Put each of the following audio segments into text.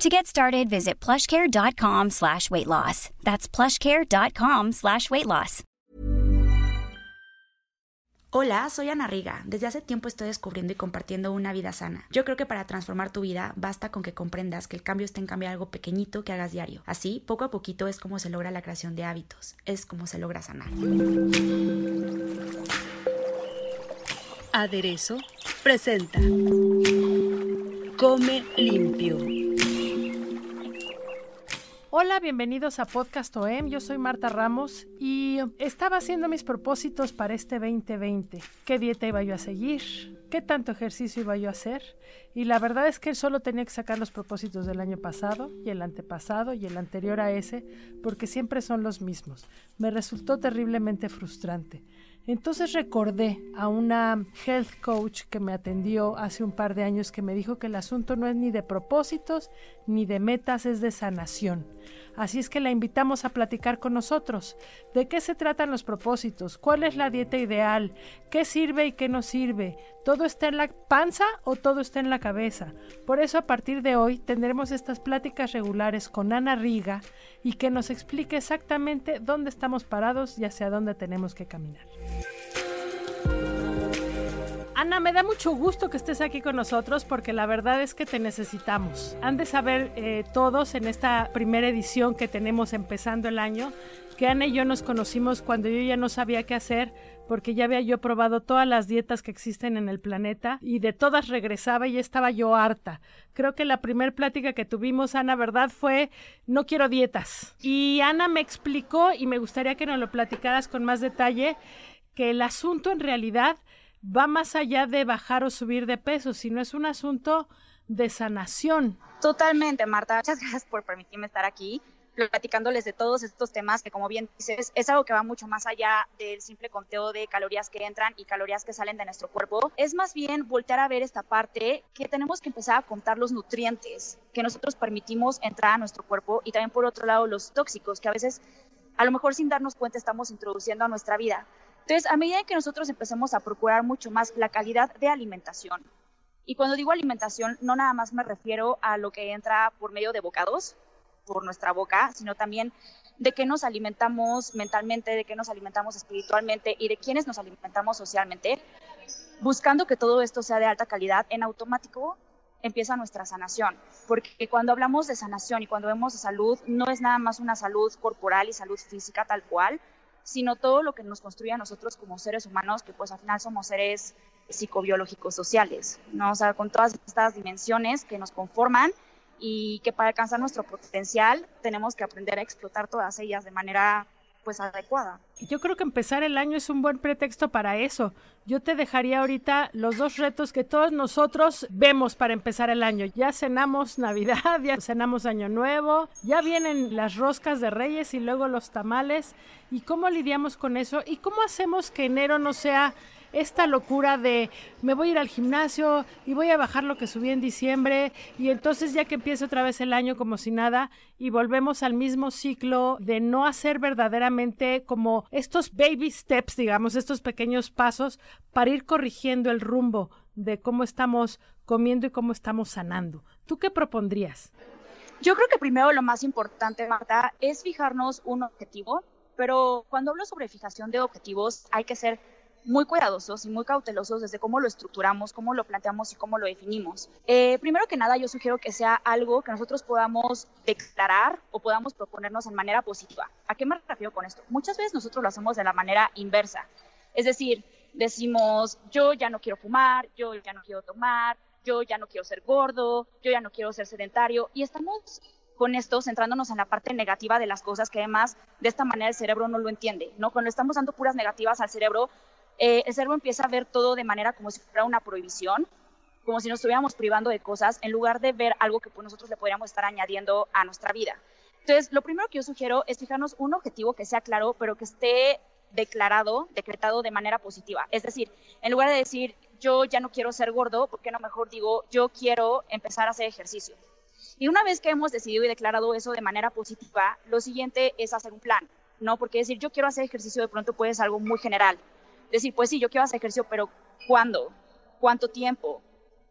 To get started, visit plushcare.com slash weight loss. That's plushcare.com slash weight loss. Hola, soy Ana Riga. Desde hace tiempo estoy descubriendo y compartiendo una vida sana. Yo creo que para transformar tu vida basta con que comprendas que el cambio está en cambiar algo pequeñito que hagas diario. Así, poco a poquito es como se logra la creación de hábitos. Es como se logra sanar. Aderezo presenta Come limpio. Hola, bienvenidos a Podcast OEM. Yo soy Marta Ramos y estaba haciendo mis propósitos para este 2020. ¿Qué dieta iba yo a seguir? ¿Qué tanto ejercicio iba yo a hacer? Y la verdad es que solo tenía que sacar los propósitos del año pasado y el antepasado y el anterior a ese, porque siempre son los mismos. Me resultó terriblemente frustrante. Entonces recordé a una health coach que me atendió hace un par de años que me dijo que el asunto no es ni de propósitos ni de metas, es de sanación. Así es que la invitamos a platicar con nosotros. ¿De qué se tratan los propósitos? ¿Cuál es la dieta ideal? ¿Qué sirve y qué no sirve? ¿Todo está en la panza o todo está en la cabeza? Por eso a partir de hoy tendremos estas pláticas regulares con Ana Riga y que nos explique exactamente dónde estamos parados y hacia dónde tenemos que caminar. Ana, me da mucho gusto que estés aquí con nosotros porque la verdad es que te necesitamos. Han de saber eh, todos en esta primera edición que tenemos empezando el año que Ana y yo nos conocimos cuando yo ya no sabía qué hacer porque ya había yo probado todas las dietas que existen en el planeta y de todas regresaba y estaba yo harta. Creo que la primera plática que tuvimos, Ana, ¿verdad? Fue no quiero dietas. Y Ana me explicó y me gustaría que nos lo platicaras con más detalle que el asunto en realidad va más allá de bajar o subir de peso, sino es un asunto de sanación. Totalmente, Marta. Muchas gracias por permitirme estar aquí platicándoles de todos estos temas que como bien dices es algo que va mucho más allá del simple conteo de calorías que entran y calorías que salen de nuestro cuerpo. Es más bien voltear a ver esta parte que tenemos que empezar a contar los nutrientes que nosotros permitimos entrar a nuestro cuerpo y también por otro lado los tóxicos que a veces a lo mejor sin darnos cuenta estamos introduciendo a nuestra vida. Entonces, a medida que nosotros empecemos a procurar mucho más la calidad de alimentación, y cuando digo alimentación, no nada más me refiero a lo que entra por medio de bocados, por nuestra boca, sino también de qué nos alimentamos mentalmente, de qué nos alimentamos espiritualmente y de quiénes nos alimentamos socialmente, buscando que todo esto sea de alta calidad, en automático empieza nuestra sanación, porque cuando hablamos de sanación y cuando vemos de salud, no es nada más una salud corporal y salud física tal cual, sino todo lo que nos construye a nosotros como seres humanos, que pues al final somos seres psicobiológicos sociales, ¿no? O sea, con todas estas dimensiones que nos conforman y que para alcanzar nuestro potencial tenemos que aprender a explotar todas ellas de manera pues adecuada. Yo creo que empezar el año es un buen pretexto para eso. Yo te dejaría ahorita los dos retos que todos nosotros vemos para empezar el año. Ya cenamos Navidad, ya cenamos Año Nuevo, ya vienen las roscas de Reyes y luego los tamales. ¿Y cómo lidiamos con eso? ¿Y cómo hacemos que enero no sea esta locura de me voy a ir al gimnasio y voy a bajar lo que subí en diciembre y entonces ya que empieza otra vez el año como si nada y volvemos al mismo ciclo de no hacer verdaderamente como estos baby steps, digamos, estos pequeños pasos para ir corrigiendo el rumbo de cómo estamos comiendo y cómo estamos sanando. ¿Tú qué propondrías? Yo creo que primero lo más importante, Marta, es fijarnos un objetivo, pero cuando hablo sobre fijación de objetivos hay que ser muy cuidadosos y muy cautelosos desde cómo lo estructuramos, cómo lo planteamos y cómo lo definimos. Eh, primero que nada, yo sugiero que sea algo que nosotros podamos declarar o podamos proponernos en manera positiva. ¿A qué me refiero con esto? Muchas veces nosotros lo hacemos de la manera inversa. Es decir, decimos, yo ya no quiero fumar, yo ya no quiero tomar, yo ya no quiero ser gordo, yo ya no quiero ser sedentario y estamos con esto centrándonos en la parte negativa de las cosas que además de esta manera el cerebro no lo entiende, ¿no? Cuando estamos dando puras negativas al cerebro, eh, el cerebro empieza a ver todo de manera como si fuera una prohibición, como si nos estuviéramos privando de cosas, en lugar de ver algo que pues, nosotros le podríamos estar añadiendo a nuestra vida. Entonces, lo primero que yo sugiero es fijarnos un objetivo que sea claro, pero que esté declarado, decretado de manera positiva. Es decir, en lugar de decir, yo ya no quiero ser gordo, ¿por qué no mejor digo, yo quiero empezar a hacer ejercicio? Y una vez que hemos decidido y declarado eso de manera positiva, lo siguiente es hacer un plan, ¿no? Porque decir, yo quiero hacer ejercicio de pronto puede ser algo muy general. Decir, pues sí, yo quiero hacer ejercicio, pero ¿cuándo? ¿Cuánto tiempo?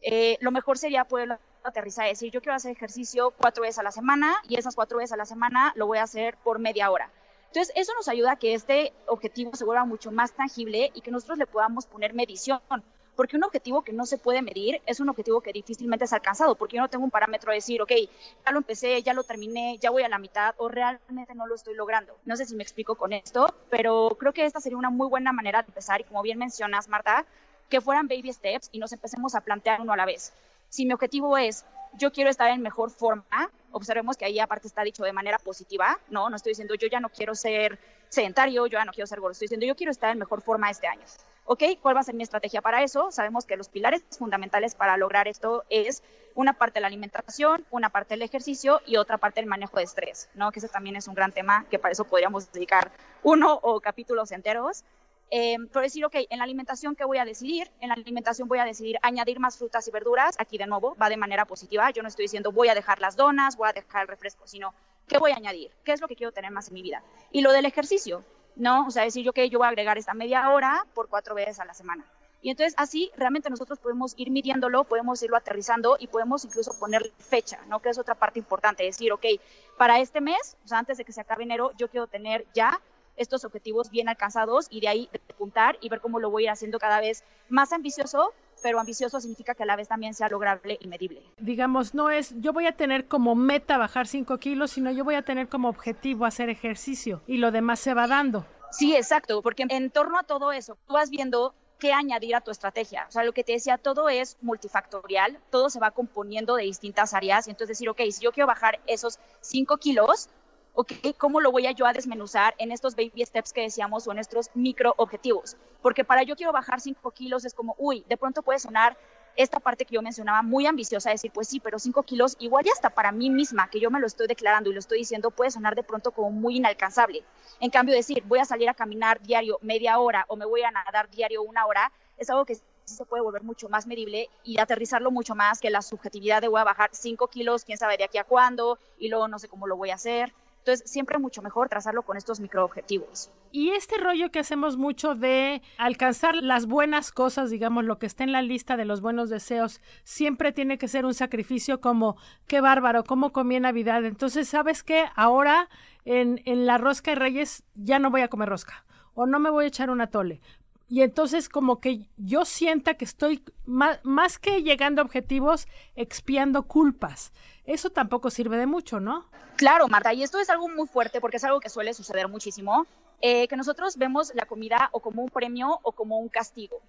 Eh, lo mejor sería poder aterrizar y decir, yo quiero hacer ejercicio cuatro veces a la semana y esas cuatro veces a la semana lo voy a hacer por media hora. Entonces, eso nos ayuda a que este objetivo se vuelva mucho más tangible y que nosotros le podamos poner medición porque un objetivo que no se puede medir es un objetivo que difícilmente es alcanzado, porque yo no tengo un parámetro de decir, ok, ya lo empecé, ya lo terminé, ya voy a la mitad o realmente no lo estoy logrando. No sé si me explico con esto, pero creo que esta sería una muy buena manera de empezar y como bien mencionas, Marta, que fueran baby steps y nos empecemos a plantear uno a la vez. Si mi objetivo es, yo quiero estar en mejor forma, observemos que ahí aparte está dicho de manera positiva, ¿no? No estoy diciendo yo ya no quiero ser sedentario, yo ya no quiero ser gordo, estoy diciendo yo quiero estar en mejor forma este año. ¿Ok? ¿Cuál va a ser mi estrategia para eso? Sabemos que los pilares fundamentales para lograr esto es una parte de la alimentación, una parte del ejercicio y otra parte del manejo de estrés, ¿no? Que ese también es un gran tema que para eso podríamos dedicar uno o capítulos enteros. Eh, pero decir, ok, en la alimentación, ¿qué voy a decidir? En la alimentación voy a decidir añadir más frutas y verduras. Aquí de nuevo va de manera positiva. Yo no estoy diciendo voy a dejar las donas, voy a dejar el refresco, sino ¿qué voy a añadir? ¿Qué es lo que quiero tener más en mi vida? Y lo del ejercicio, ¿no? O sea, decir, yo que yo voy a agregar esta media hora por cuatro veces a la semana. Y entonces así realmente nosotros podemos ir midiéndolo, podemos irlo aterrizando y podemos incluso poner fecha, ¿no? Que es otra parte importante, decir, ok, para este mes, o sea, antes de que se acabe enero, yo quiero tener ya estos objetivos bien alcanzados y de ahí apuntar y ver cómo lo voy a ir haciendo cada vez más ambicioso, pero ambicioso significa que a la vez también sea lograble y medible. Digamos, no es yo voy a tener como meta bajar 5 kilos, sino yo voy a tener como objetivo hacer ejercicio y lo demás se va dando. Sí, exacto, porque en torno a todo eso, tú vas viendo qué añadir a tu estrategia. O sea, lo que te decía, todo es multifactorial, todo se va componiendo de distintas áreas y entonces decir, ok, si yo quiero bajar esos 5 kilos, ok, ¿cómo lo voy a yo a desmenuzar en estos baby steps que decíamos o en estos micro objetivos? Porque para yo quiero bajar 5 kilos es como, uy, de pronto puede sonar esta parte que yo mencionaba muy ambiciosa, decir, pues sí, pero 5 kilos igual ya está para mí misma, que yo me lo estoy declarando y lo estoy diciendo, puede sonar de pronto como muy inalcanzable. En cambio, decir, voy a salir a caminar diario media hora o me voy a nadar diario una hora, es algo que se puede volver mucho más medible y aterrizarlo mucho más que la subjetividad de voy a bajar 5 kilos, quién sabe de aquí a cuándo, y luego no sé cómo lo voy a hacer. Entonces, siempre mucho mejor trazarlo con estos microobjetivos. Y este rollo que hacemos mucho de alcanzar las buenas cosas, digamos, lo que está en la lista de los buenos deseos, siempre tiene que ser un sacrificio como, qué bárbaro, cómo comí en Navidad. Entonces, ¿sabes qué? Ahora en, en la rosca de Reyes ya no voy a comer rosca o no me voy a echar un atole. Y entonces como que yo sienta que estoy más, más que llegando a objetivos, expiando culpas. Eso tampoco sirve de mucho, ¿no? Claro, Marta, y esto es algo muy fuerte porque es algo que suele suceder muchísimo, eh, que nosotros vemos la comida o como un premio o como un castigo.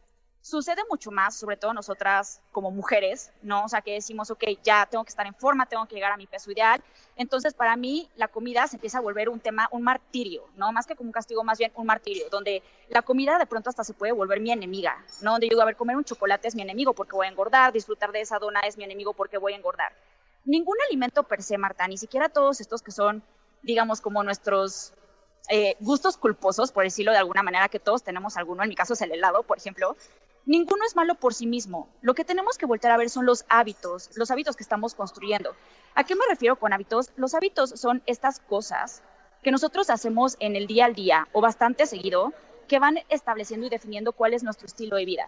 Sucede mucho más, sobre todo nosotras como mujeres, ¿no? O sea, que decimos, ok, ya tengo que estar en forma, tengo que llegar a mi peso ideal. Entonces, para mí, la comida se empieza a volver un tema, un martirio, ¿no? Más que como un castigo, más bien un martirio, donde la comida de pronto hasta se puede volver mi enemiga, ¿no? Donde yo digo, a ver, comer un chocolate es mi enemigo porque voy a engordar, disfrutar de esa dona es mi enemigo porque voy a engordar ningún alimento per se, Marta, ni siquiera todos estos que son, digamos, como nuestros eh, gustos culposos, por decirlo de alguna manera, que todos tenemos alguno, en mi caso es el helado, por ejemplo, ninguno es malo por sí mismo. Lo que tenemos que volver a ver son los hábitos, los hábitos que estamos construyendo. ¿A qué me refiero con hábitos? Los hábitos son estas cosas que nosotros hacemos en el día al día o bastante seguido, que van estableciendo y definiendo cuál es nuestro estilo de vida.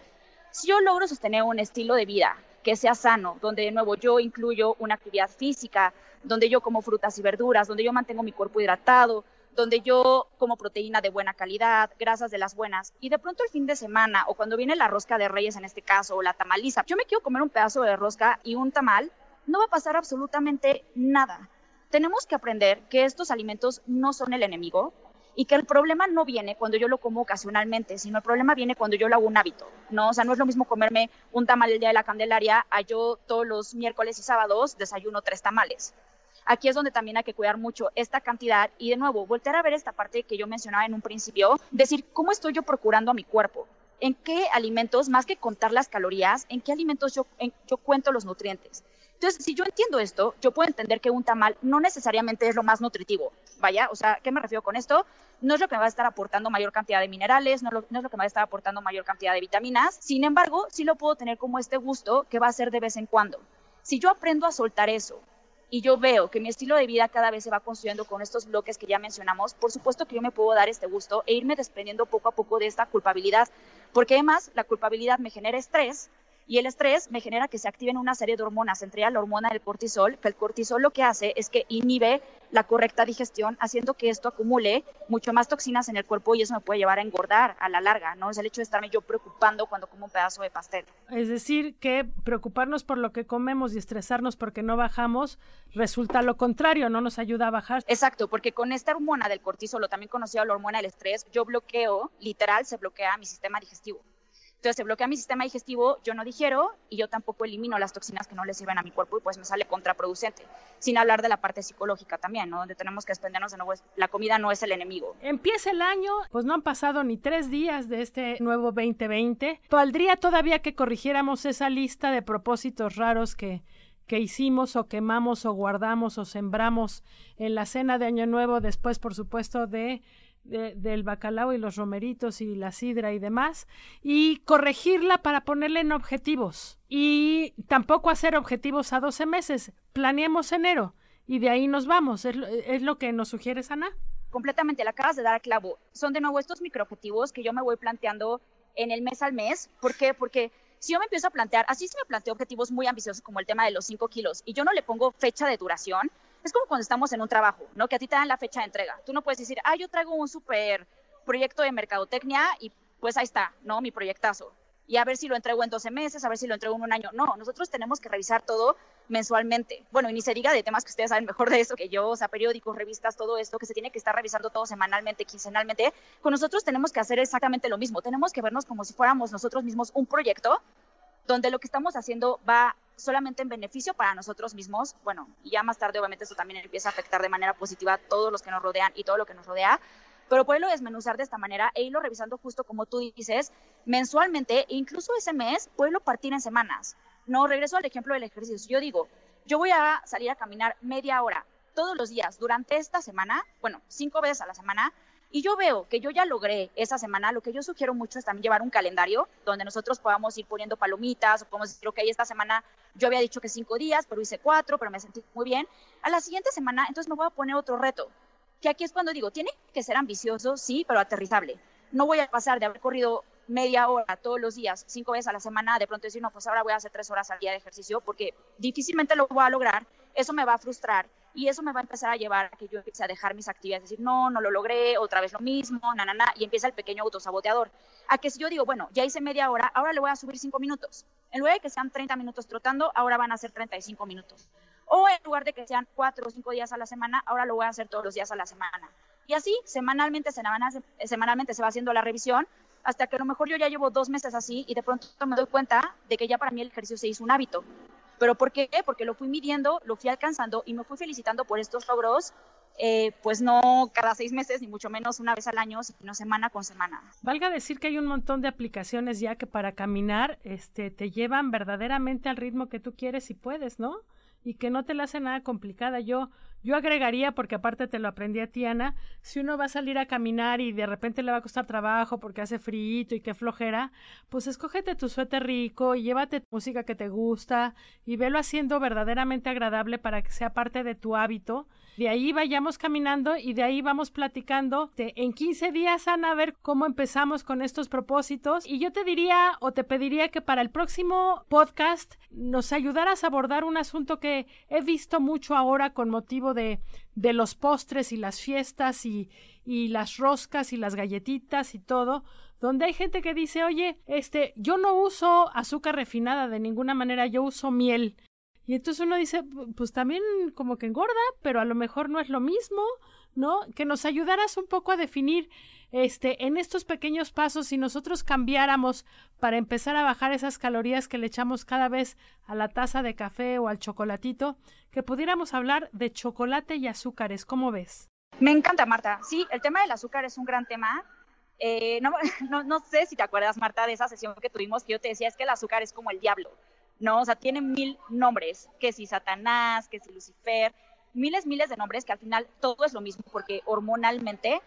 Si yo logro sostener un estilo de vida que sea sano, donde de nuevo yo incluyo una actividad física, donde yo como frutas y verduras, donde yo mantengo mi cuerpo hidratado, donde yo como proteína de buena calidad, grasas de las buenas, y de pronto el fin de semana o cuando viene la rosca de reyes en este caso o la tamaliza, yo me quiero comer un pedazo de rosca y un tamal, no va a pasar absolutamente nada. Tenemos que aprender que estos alimentos no son el enemigo, y que el problema no viene cuando yo lo como ocasionalmente, sino el problema viene cuando yo lo hago un hábito, ¿no? O sea, no es lo mismo comerme un tamal el día de la Candelaria a yo todos los miércoles y sábados desayuno tres tamales. Aquí es donde también hay que cuidar mucho esta cantidad y de nuevo, voltear a ver esta parte que yo mencionaba en un principio, decir, ¿cómo estoy yo procurando a mi cuerpo? ¿En qué alimentos, más que contar las calorías, en qué alimentos yo, yo cuento los nutrientes? Entonces, si yo entiendo esto, yo puedo entender que un tamal no necesariamente es lo más nutritivo. Vaya, o sea, ¿qué me refiero con esto? No es lo que me va a estar aportando mayor cantidad de minerales, no, es lo que me va a estar aportando mayor cantidad de vitaminas. Sin embargo, sí lo puedo tener como este gusto que va a ser de vez en cuando. Si yo aprendo a soltar eso y yo veo que mi estilo de vida cada vez se va construyendo con estos bloques que ya mencionamos, por supuesto que yo me puedo dar este gusto e irme desprendiendo poco a poco de esta culpabilidad, porque además la culpabilidad me genera estrés y el estrés me genera que se activen una serie de hormonas, entre ellas la hormona del cortisol, que el cortisol lo que hace es que inhibe la correcta digestión, haciendo que esto acumule mucho más toxinas en el cuerpo y eso me puede llevar a engordar a la larga, ¿no? Es el hecho de estarme yo preocupando cuando como un pedazo de pastel. Es decir, que preocuparnos por lo que comemos y estresarnos porque no bajamos resulta lo contrario, no nos ayuda a bajar. Exacto, porque con esta hormona del cortisol, o también conocida la hormona del estrés, yo bloqueo, literal, se bloquea mi sistema digestivo. Entonces se bloquea mi sistema digestivo, yo no digiero y yo tampoco elimino las toxinas que no le sirven a mi cuerpo y pues me sale contraproducente. Sin hablar de la parte psicológica también, ¿no? Donde tenemos que desprendernos de nuevo, la comida no es el enemigo. Empieza el año, pues no han pasado ni tres días de este nuevo 2020. ¿Valdría todavía que corrigiéramos esa lista de propósitos raros que, que hicimos o quemamos o guardamos o sembramos en la cena de Año Nuevo, después, por supuesto, de del bacalao y los romeritos y la sidra y demás, y corregirla para ponerle en objetivos. Y tampoco hacer objetivos a 12 meses. Planeemos enero y de ahí nos vamos. Es, lo que nos sugiere Sana. Completamente, la acabas de dar a clavo. Son de nuevo estos microobjetivos que yo me voy planteando en el mes al mes. ¿Por qué? Porque si yo me empiezo a plantear, así se me planteo objetivos muy ambiciosos como el tema de los 5 kilos y yo no le pongo fecha de duración, es como cuando estamos en un trabajo, ¿no? Que a ti te dan la fecha de entrega. Tú no puedes decir, ah, yo traigo un super proyecto de mercadotecnia y pues ahí está, ¿no? Mi proyectazo. Y a ver si lo entrego en 12 meses, a ver si lo entrego en un año. No, nosotros tenemos que revisar todo mensualmente. Bueno, y ni se diga de temas que ustedes saben mejor de eso que yo, o sea, periódicos, revistas, todo esto, que se tiene que estar revisando todo semanalmente, quincenalmente. Con nosotros tenemos que hacer exactamente lo mismo. Tenemos que vernos como si fuéramos nosotros mismos un proyecto donde lo que estamos haciendo va solamente en beneficio para nosotros mismos, bueno, y ya más tarde obviamente eso también empieza a afectar de manera positiva a todos los que nos rodean y todo lo que nos rodea, pero poderlo desmenuzar de esta manera e irlo revisando justo como tú dices, mensualmente e incluso ese mes, poderlo partir en semanas. No, regreso al ejemplo del ejercicio. Yo digo, yo voy a salir a caminar media hora todos los días durante esta semana, bueno, cinco veces a la semana, y yo veo que yo ya logré esa semana, lo que yo sugiero mucho es también llevar un calendario donde nosotros podamos ir poniendo palomitas o podemos decir, ok, esta semana yo había dicho que cinco días, pero hice cuatro, pero me sentí muy bien. A la siguiente semana, entonces me voy a poner otro reto, que aquí es cuando digo, tiene que ser ambicioso, sí, pero aterrizable. No voy a pasar de haber corrido media hora todos los días, cinco veces a la semana, de pronto decir, no, pues ahora voy a hacer tres horas al día de ejercicio, porque difícilmente lo voy a lograr, eso me va a frustrar y eso me va a empezar a llevar a que yo empiece a dejar mis actividades, decir, no, no lo logré, otra vez lo mismo, na, na, na, y empieza el pequeño autosaboteador. A que si yo digo, bueno, ya hice media hora, ahora le voy a subir cinco minutos. En lugar de que sean 30 minutos trotando, ahora van a ser 35 minutos. O en lugar de que sean cuatro o cinco días a la semana, ahora lo voy a hacer todos los días a la semana. Y así, semanalmente, semanalmente se va haciendo la revisión, hasta que a lo mejor yo ya llevo dos meses así y de pronto me doy cuenta de que ya para mí el ejercicio se hizo un hábito. ¿Pero por qué? Porque lo fui midiendo, lo fui alcanzando y me fui felicitando por estos logros, eh, pues no cada seis meses, ni mucho menos una vez al año, sino semana con semana. Valga decir que hay un montón de aplicaciones ya que para caminar este, te llevan verdaderamente al ritmo que tú quieres y puedes, ¿no? y que no te la hace nada complicada. Yo, yo agregaría, porque aparte te lo aprendí a Tiana, si uno va a salir a caminar y de repente le va a costar trabajo porque hace frío y qué flojera, pues escógete tu suéter rico y llévate música que te gusta y velo haciendo verdaderamente agradable para que sea parte de tu hábito. De ahí vayamos caminando y de ahí vamos platicando. En 15 días, Ana, a ver cómo empezamos con estos propósitos. Y yo te diría o te pediría que para el próximo podcast nos ayudaras a abordar un asunto que he visto mucho ahora con motivo de, los postres y las fiestas y, y las roscas y las galletitas y todo, donde hay gente que dice, oye, este, yo no uso azúcar refinada de ninguna manera, yo uso miel. Y entonces uno dice, pues también como que engorda, pero a lo mejor no es lo mismo, Que nos ayudaras un poco a definir este, en estos pequeños pasos, si nosotros cambiáramos para empezar a bajar esas calorías que le echamos cada vez a la taza de café o al chocolatito, que pudiéramos hablar de chocolate y azúcares, ¿cómo ves? Me encanta, Marta. Sí, el tema del azúcar es un gran tema. Eh, no, no, no sé si te acuerdas, Marta, de esa sesión que tuvimos que yo te decía, es que el azúcar es como el diablo. ¿no? O sea, tiene mil nombres, que si Satanás, que si Lucifer, miles, miles de nombres que al final todo es lo mismo, porque hormonalmente,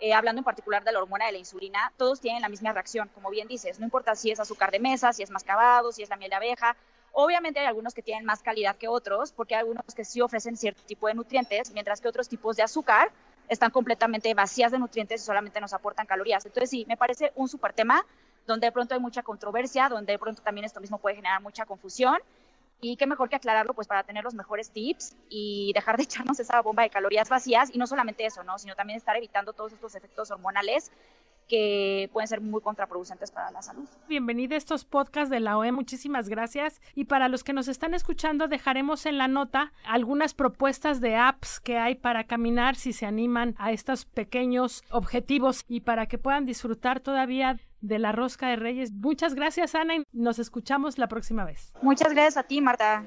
eh, hablando en particular de la hormona de la insulina, todos tienen la misma reacción, como bien dices, no importa si es azúcar de mesa, si es mascabado, si es la miel de abeja, Obviamente hay algunos que tienen más calidad que otros, porque hay algunos que sí ofrecen cierto tipo de nutrientes, mientras que otros tipos de azúcar están completamente vacías de nutrientes y solamente nos aportan calorías. Entonces sí, me parece un súper tema donde de pronto hay mucha controversia, donde de pronto también esto mismo puede generar mucha confusión. Y qué mejor que aclararlo pues para tener los mejores tips y dejar de echarnos esa bomba de calorías vacías y no solamente eso, ¿no? sino también estar evitando todos estos efectos hormonales que pueden ser muy contraproducentes para la salud. Bienvenido a estos podcasts de la OE, muchísimas gracias. Y para los que nos están escuchando, dejaremos en la nota algunas propuestas de apps que hay para caminar si se animan a estos pequeños objetivos y para que puedan disfrutar todavía de la rosca de Reyes. Muchas gracias, Ana, y nos escuchamos la próxima vez. Muchas gracias a ti, Marta.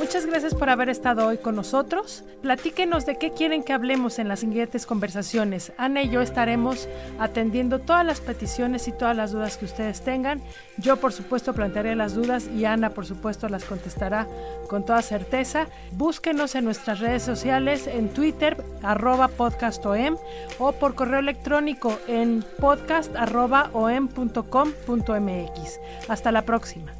Muchas gracias por haber estado hoy con nosotros. Platíquenos de qué quieren que hablemos en las siguientes conversaciones. Ana y yo estaremos atendiendo todas las peticiones y todas las dudas que ustedes tengan. Yo, por supuesto, plantearé las dudas y Ana, por supuesto, las contestará con toda certeza. Búsquenos en nuestras redes sociales, en Twitter, arroba podcastom, o por correo electrónico en podcast Hasta la próxima.